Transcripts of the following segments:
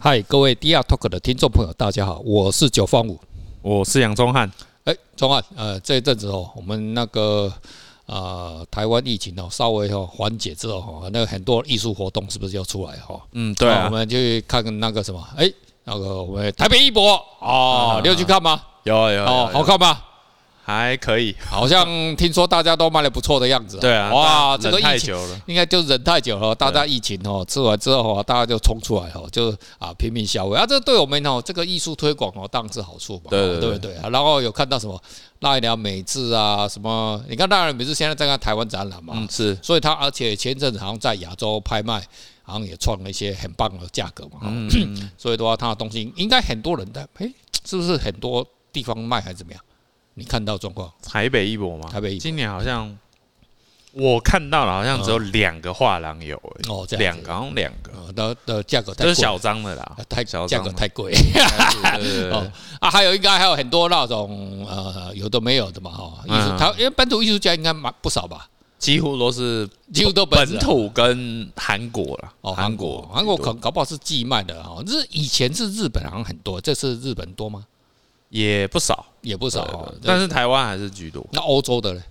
嗨，各位 DR Talk 的听众朋友，大家好，我是九方五，我是杨宗汉。哎，宗汉，呃，这一阵子哦，我们那个呃台湾疫情哦稍微哦缓解之后哈，那个很多艺术活动是不是要出来哈？嗯，对啊，我们去看那个什么，哎，那个我们台北艺博哦，你有去看吗？有啊有哦，好看吗？还可以，好像听说大家都卖的不错的样子。对啊，哇，这个疫情，应该就忍太久了。大家疫情哦吃完之后，大家就冲出来哦，就啊拼命消费啊。这对我们哦这个艺术推广哦当然是好处嘛。对对对对。然后有看到什么奈良美智啊什么？你看奈良美智现在在看台湾展览嘛？嗯，是。所以他而且前阵子好像在亚洲拍卖，好像也创了一些很棒的价格嘛。嗯。所以的话，他的东西应该很多人在，哎，是不是很多地方卖还是怎么样？你看到状况？台北一博吗？台北一博。今年好像我看到了，好像只有两个画廊有哦，两个，好像两个。的的价格，都是小张的啦，太小，价格太贵。哦啊，还有应该还有很多那种呃有的没有的嘛哈，艺术他因为本土艺术家应该蛮不少吧，几乎都是几乎都本土跟韩国了哦，韩国韩国可搞不好是寄卖的哈，日以前是日本好像很多，这次日本多吗？也不少，也不少，但是台湾还是居多。那欧洲的呢？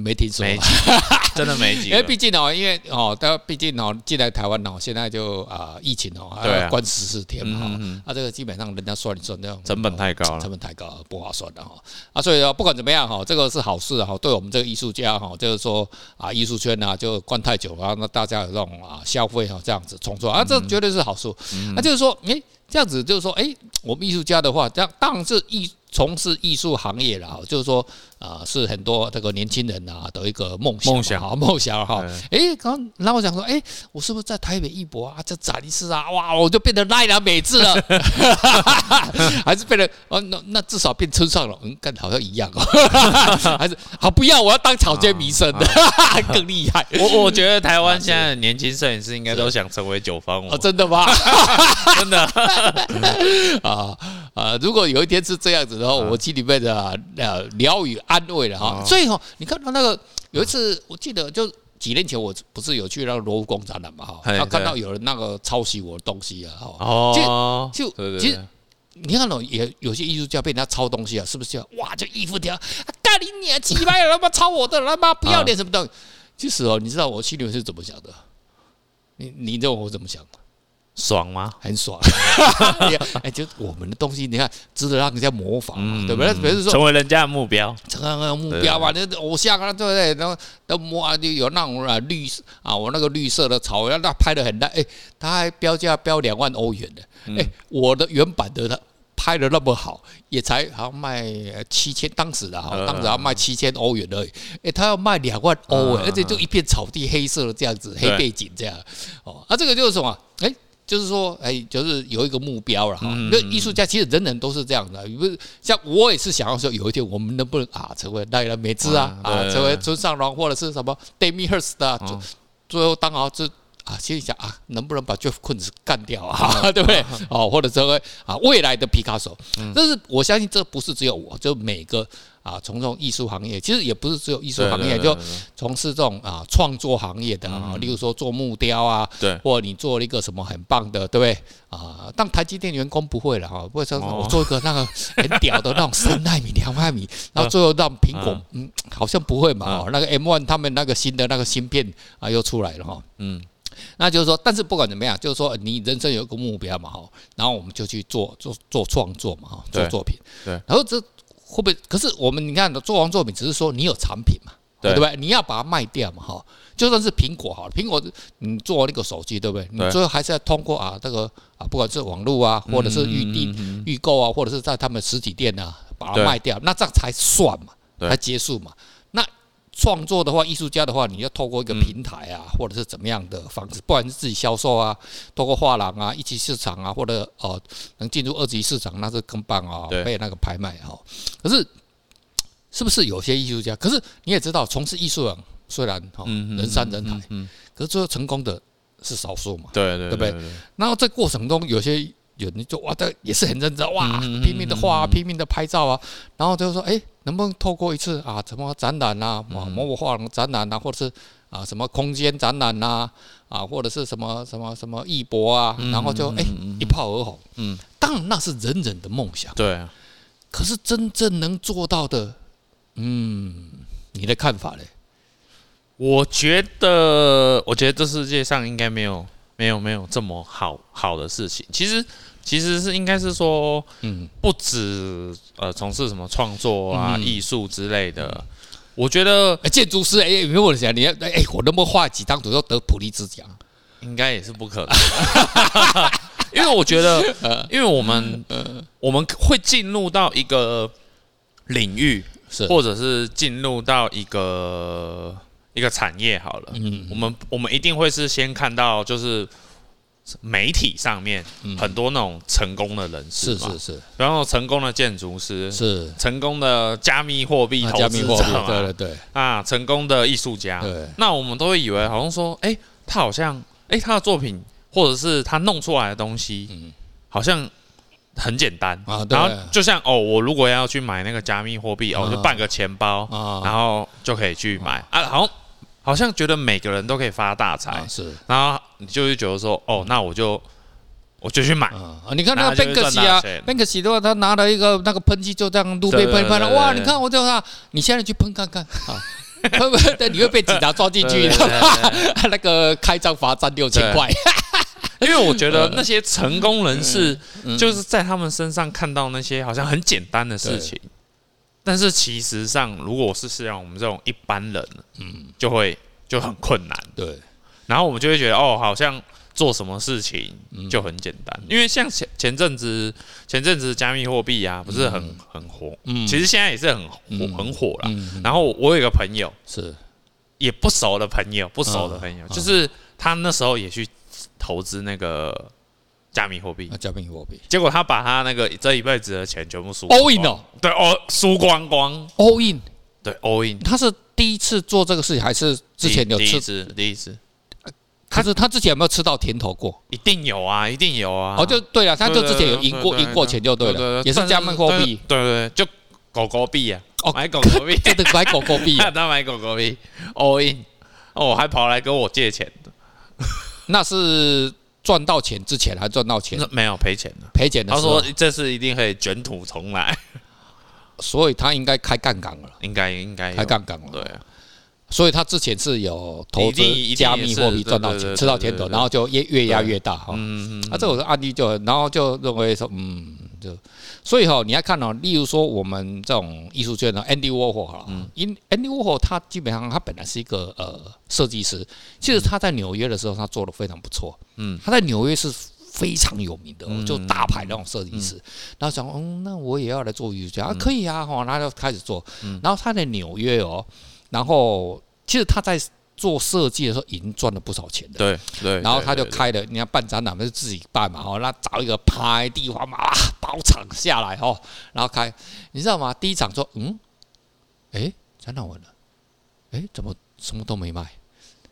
没听说，真的没几个。因为毕竟哦，因为哦，他毕竟哦，进来台湾哦，现在就啊，疫情哦，还要关十四天嘛，啊，这个基本上人家算一算，这样成本太高了，成本太高，不划算的哈。啊，所以说不管怎么样哈，这个是好事哈，对我们这个艺术家哈，就是说啊，艺术圈呐，就关太久了，那大家有这种啊消费哈，这样子冲出来啊，这绝对是好事。那就是说，诶，这样子就是说，诶，我们艺术家的话，这样当然是艺。从事艺术行业了，就是说，啊，是很多这个年轻人啊的一个梦想，梦想哈，梦想哈。哎，刚，然后我想说，哎，我是不是在台北艺博啊？这展示啊，哇，我就变得奈良美智了，还是变得哦，那那至少变村上了，嗯，跟好像一样哦，还是好不要，我要当草间弥生的，更厉害。我我觉得台湾现在的年轻摄影师应该都想成为九方哦，真的吗？真的啊啊！如果有一天是这样子。然后我心里面的呃疗愈安慰了哈，所以哈，你看到那个有一次，我记得就几年前，我不是有去那个罗浮宫展览嘛哈，然后看到有人那个抄袭我的东西啊哈，就就其实你看到也有些艺术家被人家抄东西啊，是不是？哇，就衣服条，干你娘鸡巴，他妈抄我的，他妈不要脸什么东西？其实哦，你知道我心里面是怎么想的？你你知道我怎么想的？爽吗？很爽，哎，就我们的东西，你看值得让人家模仿嘛，对不对？比如说成为人家的目标，成为那个目标嘛，那偶像啊，对不对？然后都摸啊，就有那种啊绿啊，我那个绿色的草原，那拍得很烂，哎，他还标价标两万欧元的，哎，我的原版的他拍的那么好，也才好像卖七千，当时的哈，当时要卖七千欧元而已，哎，他要卖两万欧哎，而且就一片草地，黑色的这样子，黑背景这样，哦，啊，这个就是什么？哎。就是说，哎，就是有一个目标了哈。那艺术家其实人人都是这样的，不是像我也是想要说，有一天我们能不能啊成为奈良美智啊啊，成为村上隆或者是什么 Damien Hirst 啊，最最后当好这啊，心里想啊，能不能把 Jeff Koons 干掉啊，对不对？哦，或者成为啊未来的皮卡索。但是我相信这不是只有我，就每个。啊，从这种艺术行业，其实也不是只有艺术行业，就从事这种啊创作行业的啊，例如说做木雕啊，对，或者你做了一个什么很棒的，对不对？啊，但台积电员工不会了哈，不会说我做一个那个很屌的那种三纳米、两纳米，然后最后让苹果，嗯，好像不会嘛。那个 M one 他们那个新的那个芯片啊又出来了哈，嗯，那就是说，但是不管怎么样，就是说你人生有一个目标嘛哈，然后我们就去做做做创作嘛哈，做作品，对，然后这。会不会？可是我们你看，做完作品只是说你有产品嘛，对不对？你要把它卖掉嘛，哈。就算是苹果好了，苹果你做那个手机，对不对？你最后还是要通过啊这个啊，不管是网络啊，或者是预定预购啊，或者是在他们实体店啊把它卖掉，那这样才算嘛，才结束嘛。那。创作的话，艺术家的话，你要透过一个平台啊，或者是怎么样的方式，不管是自己销售啊，透过画廊啊、一级市场啊，或者哦能进入二级市场，那是更棒啊，被那个拍卖哈。可是，是不是有些艺术家？可是你也知道，从事艺术啊，虽然哈人山人海，可是最后成功的是少数嘛，对对对不对？然后在过程中，有些有人就哇，这也是很认真哇，拼命的画，拼命的拍照啊，然后就说哎。能不能透过一次啊，什么展览啊，某某画廊展览啊，或者是啊，什么空间展览呐，啊，或者是什么什么什么艺博啊，然后就哎、欸、一炮而红。嗯，当然那是人人的梦想。对啊，可是真正能做到的，嗯，你的看法呢？我觉得，我觉得这世界上应该没有没有没有这么好好的事情。其实。其实是应该是说，嗯，不止呃从事什么创作啊、艺术之类的。我觉得建筑师，哎，没有想你要哎，我能不能画几张图就得普利兹奖？应该也是不可能，因为我觉得，因为我们我们会进入到一个领域，是或者是进入到一个一个产业好了。嗯，我们我们一定会是先看到就是。媒体上面很多那种成功的人士嘛，是是是，然后成功的建筑师是。成功的加密货币投资者，对对对，啊，成功的艺术家，对，那我们都会以为好像说，哎，他好像，哎，他的作品或者是他弄出来的东西，嗯，好像很简单。啊，然后就像哦，我如果要去买那个加密货币，哦，就办个钱包，然后就可以去买。啊，好。像。好像觉得每个人都可以发大财，啊，是，然后你就会觉得说，哦，那我就我就去买。啊，你看那个贝克西啊，贝克西的话，他拿了一个那个喷漆，就这样路边喷喷了，哇！你看我这样，你现在去喷看看 啊，会不会？你会被警察抓进去的，那个开张罚站六千块。因为我觉得那些成功人士，就是在他们身上看到那些好像很简单的事情。但是其实上，如果是像我们这种一般人，嗯，就会就很困难，对。然后我们就会觉得，哦，好像做什么事情就很简单，因为像前前阵子前阵子加密货币啊，不是很很火，嗯，其实现在也是很火很火了。然后我有一个朋友是。也不熟的朋友，不熟的朋友，就是他那时候也去投资那个。加密货币，加密货币，结果他把他那个这一辈子的钱全部输，all in 哦，对，哦，输光光，all in，对，all in。他是第一次做这个事情，还是之前有吃？第一次，第一次。可是他之前有没有吃到甜头过？一定有啊，一定有啊。哦，就对了，他就之前有赢过，赢过钱就对了，也是加密货币，对对，就狗狗币啊，哦，买狗狗币，真的买狗狗币，他买狗狗币，all in，哦，还跑来跟我借钱的，那是。赚到钱之前还赚到钱？没有赔钱的，赔钱的。他说这次一定会卷土重来，所以他应该开杠杆了，应该应该开杠杆了。对，所以他之前是有投资加密货币赚到钱，吃到甜头，然后就越越压越大哈。嗯嗯。那这种案例就，然后就认为说，嗯。就所以哈，你要看哦，例如说我们这种艺术圈的 Andy Warhol 哈，因 Andy Warhol 他基本上他本来是一个呃设计师，其实他在纽约的时候他做的非常不错，嗯，他在纽约是非常有名的，就大牌那种设计师，然后想，嗯，那我也要来做艺术家啊，可以啊，哈，然后就开始做，然后他在纽约哦，然后其实他在。做设计的时候已经赚了不少钱的，对对，然后他就开了，你看办展览不是自己办嘛，哦，那找一个拍地方嘛，包场下来哦，然后开，你知道吗？第一场说，嗯，哎，展览完了，哎，怎么什么都没卖？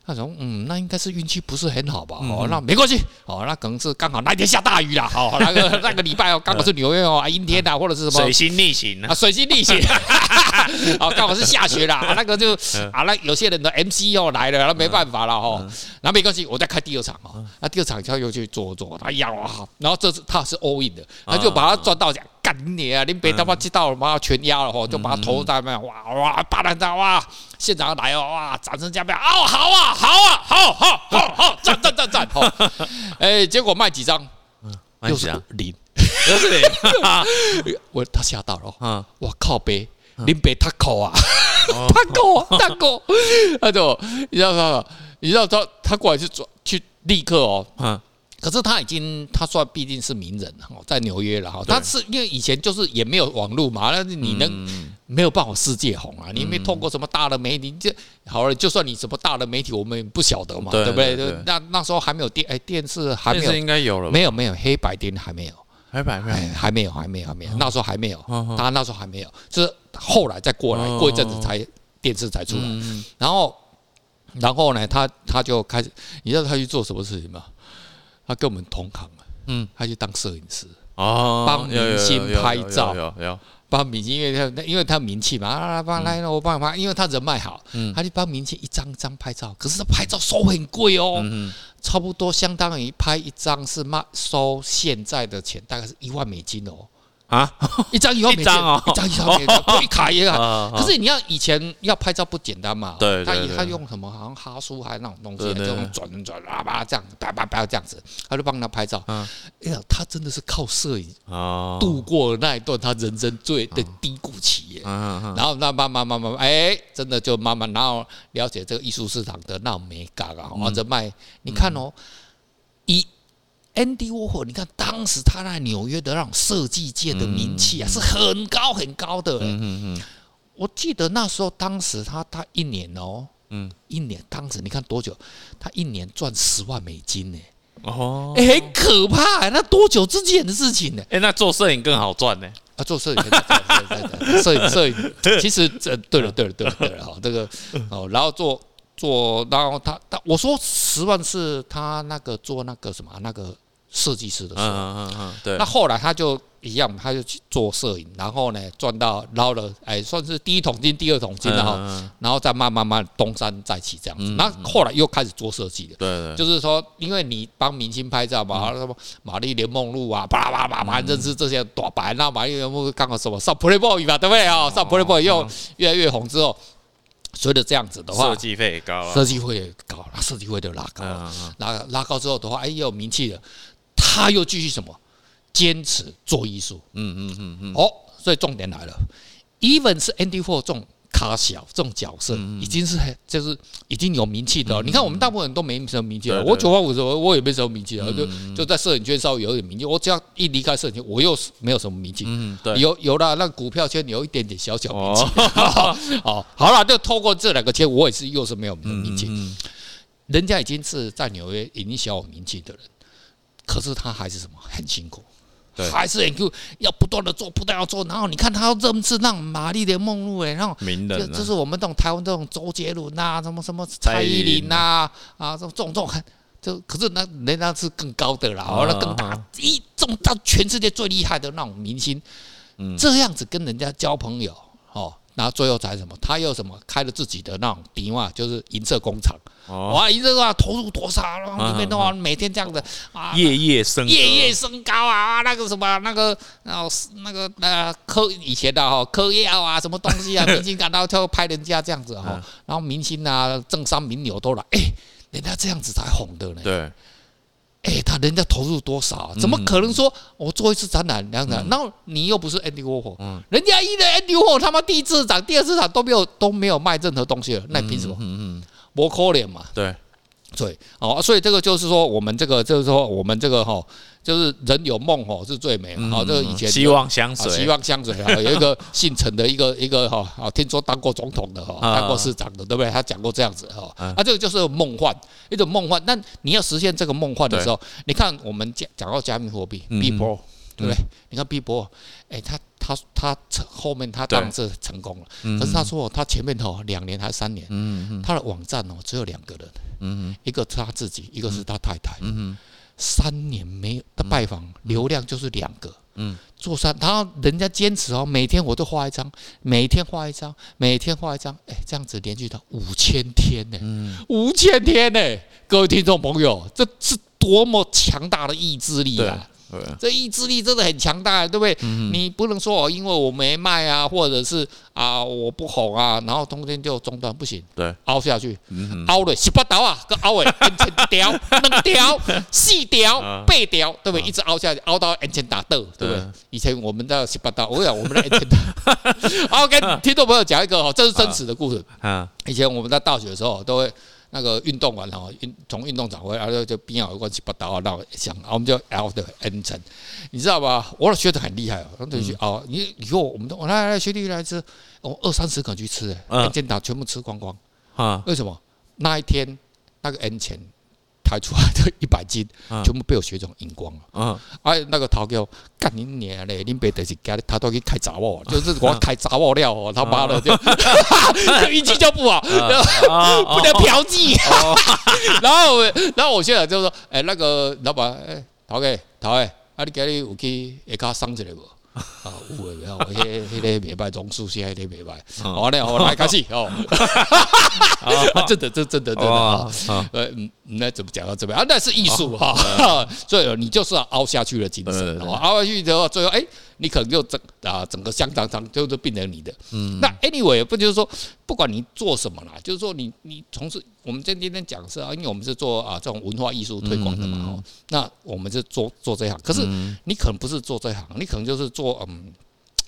他说：“嗯，那应该是运气不是很好吧？哦，那没关系，哦，那可能是刚好那天下大雨了，哦，那个 那个礼拜哦，刚好是纽约哦，阴天呐，或者是什么。水星逆行啊，水星逆行，哦，刚好是下雪啦，那个就啊，那有些人的 MC 哦来了，那没办法了哈，那没关系，我再开第二场哦，那第二场他又去做做，哎呀，然后这次他是 all in 的，他就把它赚到奖。”干你啊！林北他妈知道了，妈全压了吼，就把他头在那，哇哇，巴兰达哇，现场来哦，哇，掌声加倍，哦，好啊，好啊，好好好好，赞赞赞赞，好，哎，结果卖几张？又是零，又是零，我他吓到了，嗯，我靠北，林北他口啊，他口他口，他就你知道他，你知道他他过来去做去立刻哦，嗯。可是他已经，他算毕竟是名人哈，在纽约了哈。他是因为以前就是也没有网络嘛，那你能没有办法世界红啊？你没通过什么大的媒体，这好了。就算你什么大的媒体，我们也不晓得嘛，对不对？那那时候还没有电，哎，电视还没有，应该有了，没有没有，黑白电还没有，黑白没有，还没有还没有还没有，那时候还没有，他那时候还没有，就是后来再过来过一阵子才电视才出来，然后然后呢，他他就开始，你知道他去做什么事情吗？他跟我们同行，嗯，他去当摄影师，哦，帮明星拍照，帮明星，因为他因为他名气嘛，啊，帮来，我帮你拍，因为他人脉好，嗯，他就帮明星一张一张拍照，可是他拍照收很贵哦，嗯，差不多相当于拍一张是卖收现在的钱，大概是一万美金哦。啊，一张一万美金，一张一张美金，一卡也啊。可是你要以前要拍照不简单嘛？对，他他用什么？好像哈苏还是那种东西，这种转转啦吧这样，叭叭叭这样子，他就帮他拍照。哎呀，他真的是靠摄影度过了那一段他人生最的低谷期耶。然后那慢慢慢慢，哎，真的就慢慢然后了解这个艺术市场的那种美感啊，或者卖。你看哦，一。Andy Warhol，你看当时他在纽约的那种设计界的名气啊，是很高很高的。嗯嗯嗯。我记得那时候，当时他他一年哦，嗯，一年当时你看多久？他一年赚十万美金呢。哦。哎，很可怕，那多久之前的事情呢？哎，那做摄影更好赚呢。啊，做摄影，摄影摄影，其实这对了对了对了对了哈，这个哦，然后做做，然后他他我说十万是他那个做那个什么那个。设计师的时候，嗯嗯嗯，对。那后来他就一样，他就去做摄影，然后呢赚到捞了，哎，算是第一桶金、第二桶金，然后，然后再慢慢慢东山再起这样子。那后来又开始做设计的，对，就是说，因为你帮明星拍照嘛，什么玛丽莲梦露啊，巴拉巴拉巴拉，认识这些大白，那玛丽莲梦露刚好什么上 Playboy 嘛，对不对？啊？上 Playboy 又越来越红之后，随着这样子的话，设计费也高了，设计费也高，那设计费就拉高了，拉拉高之后的话，哎，又有名气了。他又继续什么？坚持做艺术。嗯嗯嗯嗯。哦，所以重点来了，even 是 Andy Warhol 这种咖小这种角色，已经是就是已经有名气的。你看我们大部分人都没什么名气了。我九八五的时候我也没什么名气了，就就在摄影圈稍微有点名气。我只要一离开摄影圈，我又没有什么名气。嗯，对。有有了那股票圈有一点点小小名气。哦，好了，就透过这两个圈，我也是又是没有名气。人家已经是在纽约已经小有名气的人。可是他还是什么很辛苦，对，还是很苦，要不断的做，不断要做。然后你看他这么次让玛丽莲梦露哎，然后名人，这是我们这种台湾这种周杰伦呐，什么什么蔡依林呐，啊，这种这种很，就可是那人家是更高的啦，那更大，一种到全世界最厉害的那种明星，这样子跟人家交朋友哦。然后最后才什么？他又什么开了自己的那种迪嘛，就是银色工厂。哇，银色啊，投入多少？然后里面的话，每天这样子啊，夜夜升，夜夜升高啊！那个什么，那个然后那个呃，嗑以前的哈，嗑药啊，什么东西啊，明星感到就拍人家这样子哈。然后明星啊，政商名流都来，哎，人家这样子才红的呢。对。哎，他人家投入多少？怎么可能说我做一次展览两展？然后你又不是 Andy Warhol，人家一的 Andy Warhol 他妈第一次展、第二次展都没有都没有卖任何东西了，那凭什么？嗯嗯，不可怜嘛。对，对，哦，所以这个就是说，我们这个就是说，我们这个哈。就是人有梦哦是最美，好，这个以前希望香水，希望香水啊，有一个 姓陈的一个一个哈，啊，听说当过总统的哈，当过市长的，对不对？他讲过这样子哈，啊，这个就是梦幻，一种梦幻。那你要实现这个梦幻的时候，你看我们讲讲到加密货币，Beeple，对不对？你看 Beeple，哎，他他他后面他当然是成功了，可是他说他前面吼两年还是三年，他的网站哦只有两个人，一个是他自己，一个是他太太，三年没有的拜访，流量就是两个。嗯，做三，然后人家坚持哦，每天我都画一张，每天画一张，每天画一张，哎，这样子连续到五千天呢，嗯，五千天呢，各位听众朋友，这是多么强大的意志力啊！这意志力真的很强大，对不对？你不能说哦，因为我没卖啊，或者是啊我不红啊，然后中间就中断，不行。对，凹下去，凹了十八刀啊，个凹诶，安全条、两条、四条、八条，对不对？一直凹下去，凹到安全打斗，对不对？以前我们的十八刀，我讲我们的安全打。好，跟听众朋友讲一个哦，这是真实的故事。啊，以前我们在大学的时候都会。那个运动完了，运从运动场回来，然后就边上有关系不到，然后想，我们就 L 的 N 层，你知道吧？我的学的很厉害哦，同学哦，你以后我们都来来来，学弟来吃，我二三十个去吃，哎，N 钱打全部吃光光啊？为什么？那一天那个 N 钱。抬出来的一百斤，全部被我学长赢光了。嗯，哎，那个头叫干你娘嘞！你别得 是给他都去开杂货，就是我开杂货料哦，他妈的就 运气就不好，不能嫖妓。然后，然后我现在就说，哎，那个老板，哎，头家，头家，啊，你今日有去下卡送一个无？啊，有诶，有，迄迄个袂歹，榕树下迄个袂歹。好嘞，好来开始哦。真的，真真的，真的啊。呃，那怎么讲到这边啊？那是艺术哈。所以你就是要凹下去的精神，凹下去之后，最后哎，你可能就整啊，整个香肠肠就是变成你的。嗯。那 anyway，不就是说，不管你做什么啦，就是说你你从事我们今天讲是啊，因为我们是做啊这种文化艺术推广的嘛，哦，那我们是做做这行。可是你可能不是做这行，你可能就是做嗯。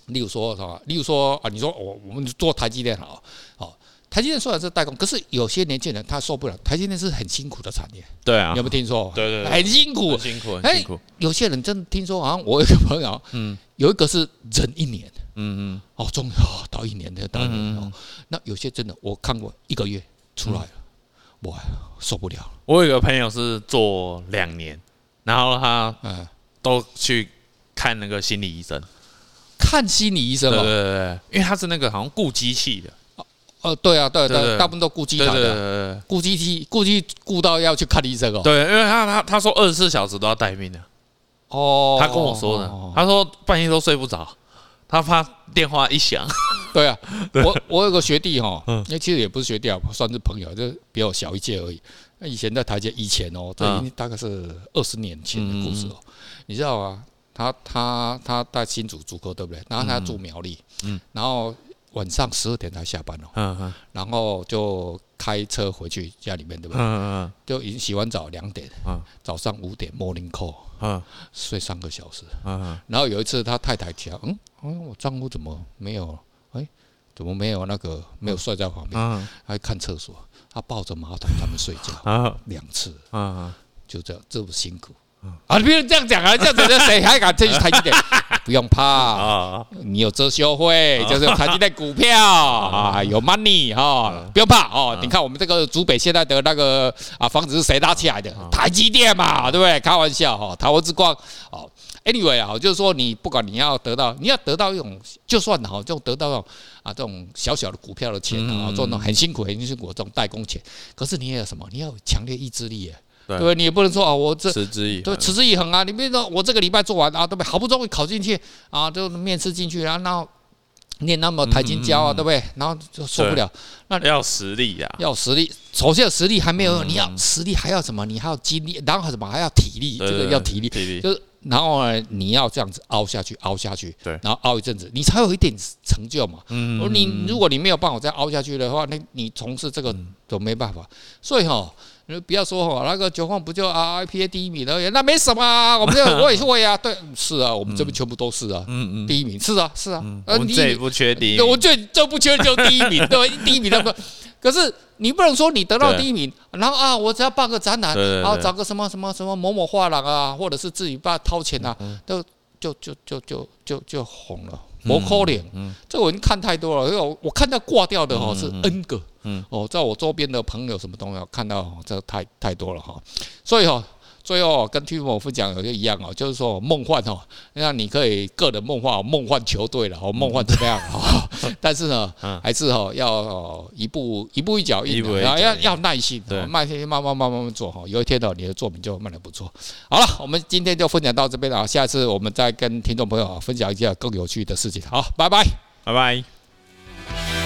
例如说，是吧？例如说啊，你说我我们做台积电好，好，台积电虽然是代工，可是有些年轻人他受不了。台积电是很辛苦的产业，对啊，有没有听说？对对对，很辛苦，很辛苦，很辛苦。有些人真的听说，好像我有个朋友，嗯，有一个是忍一年，嗯嗯，哦，终于哦，到一年的到一年哦，那有些真的我看过一个月出来了，哇，受不了。我有个朋友是做两年，然后他嗯。都去看那个心理医生。看心理医生哦，对对对，因为他是那个好像顾机器的，哦，对啊，对对，大部分都顾机台的，顾机器，顾机顾到要去看医生哦。对，因为他他他说二十四小时都要待命的，哦，他跟我说的，他说半夜都睡不着，他怕电话一响。对啊，我我有个学弟哈，那其实也不是学弟啊，算是朋友，就比我小一届而已。那以前在台阶以前哦，这大概是二十年前的故事哦，你知道啊？他他他在新竹住科对不对？然后他住苗栗，嗯，然后晚上十二点才下班哦，嗯嗯，然后就开车回去家里面对不对？嗯嗯，就已经洗完澡两点，嗯，早上五点 morning call，嗯，睡三个小时，嗯，然后有一次他太太讲，嗯，我丈夫怎么没有？哎，怎么没有那个没有睡在旁边？嗯，还看厕所，他抱着马桶他们睡觉，啊，两次，嗯，就这样这么辛苦。啊，你不用这样讲啊，这样子谁还敢去台积电？不用怕，你有遮羞费，就是台积电股票啊，有 money 哈，不用怕哦。你看我们这个竹北现在的那个啊房子是谁搭起来的？台积电嘛，对不对？开玩笑哈，台湾之光哦。Anyway 啊，就是说你不管你要得到，你要得到一种，就算哈，就得到啊这种小小的股票的钱啊，做那种很辛苦很辛苦的这种代工钱，可是你也有什么？你要有强烈意志力耶。对，你也不能说啊，我这持之以对持之以恒啊。你比如说，我这个礼拜做完啊，对不对？好不容易考进去啊，就面试进去，然后念那么台清交啊，对不对？然后就受不了，那要实力呀，要实力。首先有实力还没有，你要实力还要什么？你还要精力，然后什么还要体力？这个要体力，体力就是然后呢，你要这样子凹下去，凹下去，对，然后凹一阵子，你才有一点成就嘛。嗯，你如果你没有办法再凹下去的话，那你从事这个都没办法。所以哈。你不要说哈，那个九凤不就 RIPA 第一名而已，那没什么啊。我们这我也是会啊，对，是啊，我们这边全部都是啊。嗯嗯，第一名是啊是啊，我们这不缺第一，我最就不缺就第一名，对，第一名 那个。可是你不能说你得到第一名，然后啊，我只要办个展览，然后找个什么什么什么某某画廊啊，或者是自己爸掏钱啊，都就就就就就就红了。磨扣脸，这我已经看太多了，因为我我看到挂掉的哈是 N 个。嗯，哦，在我周边的朋友什么东西看到，这太太多了哈，所以哈，最后跟 Timo 分享有些一样哦，就是说梦幻哦，那你可以个人梦幻，梦幻球队了，哦，梦幻怎么样哦？但是呢，还是哦要一步一步一脚印，然后要要耐心，对，耐心慢慢慢慢慢做哈，有一天呢，你的作品就卖得不错。好了，我们今天就分享到这边了，下次我们再跟听众朋友分享一下更有趣的事情。好，拜拜，拜拜。